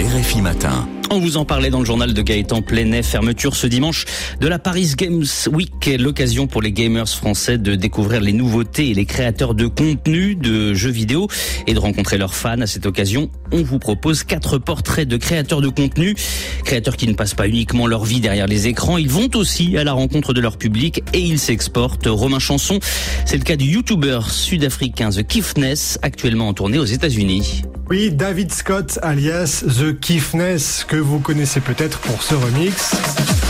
RFI Matin. On vous en parlait dans le journal de Gaëtan Plenet. Fermeture ce dimanche de la Paris Games Week. L'occasion pour les gamers français de découvrir les nouveautés et les créateurs de contenu de jeux vidéo et de rencontrer leurs fans. À cette occasion, on vous propose quatre portraits de créateurs de contenu. Créateurs qui ne passent pas uniquement leur vie derrière les écrans. Ils vont aussi à la rencontre de leur public et ils s'exportent. Romain Chanson, c'est le cas du YouTuber sud-africain The Kiffness, actuellement en tournée aux États-Unis. Oui, David Scott, alias The Kiffness, que vous connaissez peut-être pour ce remix.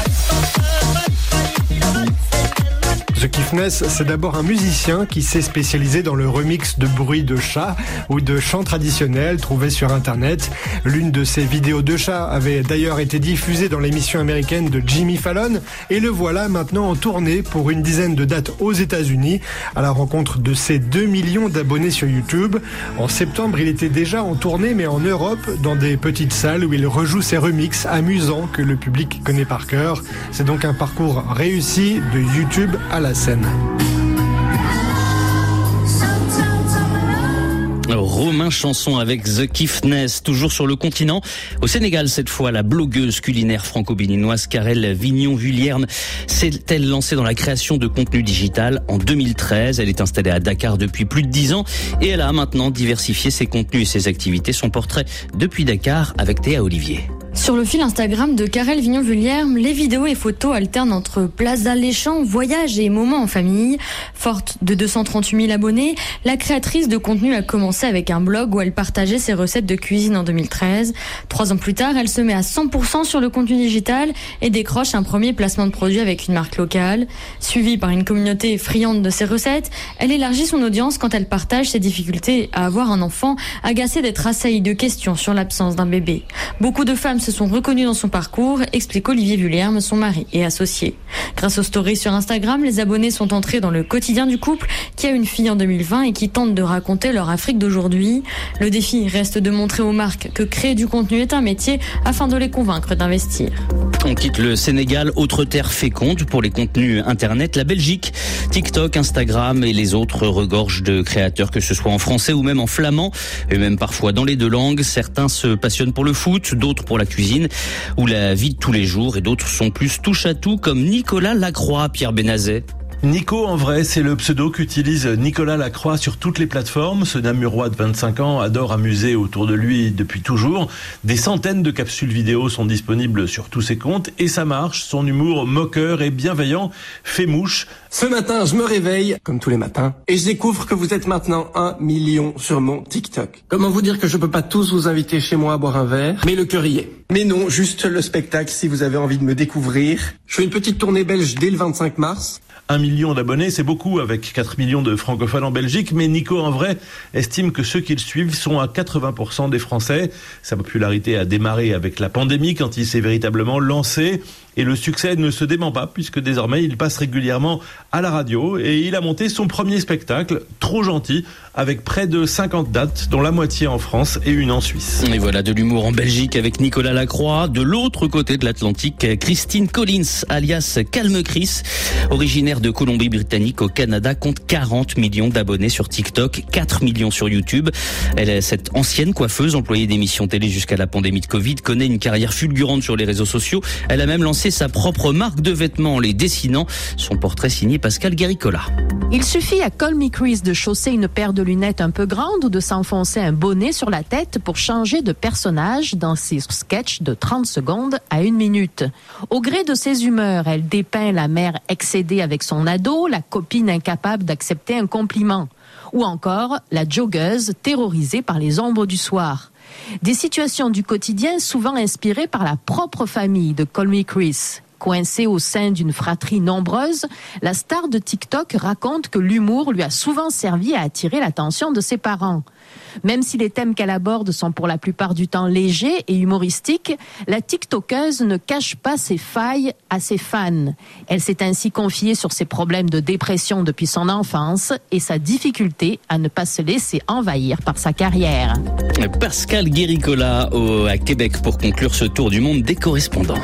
The Kiffness, c'est d'abord un musicien qui s'est spécialisé dans le remix de bruits de chats ou de chants traditionnels trouvés sur Internet. L'une de ses vidéos de chats avait d'ailleurs été diffusée dans l'émission américaine de Jimmy Fallon et le voilà maintenant en tournée pour une dizaine de dates aux États-Unis à la rencontre de ses 2 millions d'abonnés sur YouTube. En septembre, il était déjà en tournée mais en Europe dans des petites salles où il rejoue ses remixes amusants que le public connaît par cœur. C'est donc un parcours réussi de YouTube à la Romain Chanson avec The Kiffness, toujours sur le continent. Au Sénégal, cette fois, la blogueuse culinaire franco-béninoise Karel Vignon-Vulierne s'est-elle lancée dans la création de contenu digital en 2013. Elle est installée à Dakar depuis plus de 10 ans et elle a maintenant diversifié ses contenus et ses activités. Son portrait depuis Dakar avec Théa Olivier. Sur le fil Instagram de Karel Vignon-Vullière, les vidéos et photos alternent entre places alléchants, voyages et moments en famille. Forte de 238 000 abonnés, la créatrice de contenu a commencé avec un blog où elle partageait ses recettes de cuisine en 2013. Trois ans plus tard, elle se met à 100% sur le contenu digital et décroche un premier placement de produit avec une marque locale. Suivie par une communauté friande de ses recettes, elle élargit son audience quand elle partage ses difficultés à avoir un enfant, agacé d'être assaillie de questions sur l'absence d'un bébé. Beaucoup de femmes se sont reconnues dans son parcours, explique Olivier Vullière, son mari et associé. Grâce aux stories sur Instagram, les abonnés sont entrés dans le quotidien du couple qui a une fille en 2020 et qui tente de raconter leur Afrique d'aujourd'hui. Le défi reste de montrer aux marques que créer du contenu est un métier afin de les convaincre d'investir. On quitte le Sénégal, autre terre féconde pour les contenus Internet, la Belgique. TikTok, Instagram et les autres regorgent de créateurs, que ce soit en français ou même en flamand, et même parfois dans les deux langues. Certains se passionnent pour le foot, d'autres pour la cuisine ou la vie de tous les jours, et d'autres sont plus touche à tout, comme Nicolas Lacroix, Pierre Benazet. Nico, en vrai, c'est le pseudo qu'utilise Nicolas Lacroix sur toutes les plateformes. Ce Namurois de 25 ans adore amuser autour de lui depuis toujours. Des centaines de capsules vidéo sont disponibles sur tous ses comptes et ça marche. Son humour moqueur et bienveillant fait mouche. Ce matin, je me réveille, comme tous les matins, et je découvre que vous êtes maintenant un million sur mon TikTok. Comment vous dire que je peux pas tous vous inviter chez moi à boire un verre, mais le cœur. Mais non, juste le spectacle si vous avez envie de me découvrir. Je fais une petite tournée belge dès le 25 mars. Un million d'abonnés, c'est beaucoup avec 4 millions de francophones en Belgique, mais Nico, en vrai, estime que ceux qui le suivent sont à 80% des Français. Sa popularité a démarré avec la pandémie quand il s'est véritablement lancé. Et le succès ne se dément pas puisque désormais il passe régulièrement à la radio et il a monté son premier spectacle, Trop gentil, avec près de 50 dates, dont la moitié en France et une en Suisse. Et voilà de l'humour en Belgique avec Nicolas Lacroix. De l'autre côté de l'Atlantique, Christine Collins, alias Calme Chris, originaire de Colombie-Britannique au Canada, compte 40 millions d'abonnés sur TikTok, 4 millions sur YouTube. Cette ancienne coiffeuse, employée d'émissions télé jusqu'à la pandémie de Covid, connaît une carrière fulgurante sur les réseaux sociaux. Elle a même lancé sa propre marque de vêtements en les dessinant. Son portrait signé Pascal Guéricola. Il suffit à Colmy Chris de chausser une paire de lunettes un peu grandes ou de s'enfoncer un bonnet sur la tête pour changer de personnage dans ses sketchs de 30 secondes à une minute. Au gré de ses elle dépeint la mère excédée avec son ado, la copine incapable d'accepter un compliment, ou encore la joggeuse terrorisée par les ombres du soir. Des situations du quotidien souvent inspirées par la propre famille de Colmy Chris. Coincée au sein d'une fratrie nombreuse, la star de TikTok raconte que l'humour lui a souvent servi à attirer l'attention de ses parents. Même si les thèmes qu'elle aborde sont pour la plupart du temps légers et humoristiques, la TikTokeuse ne cache pas ses failles à ses fans. Elle s'est ainsi confiée sur ses problèmes de dépression depuis son enfance et sa difficulté à ne pas se laisser envahir par sa carrière. Pascal Guéricola à Québec pour conclure ce tour du monde des correspondants.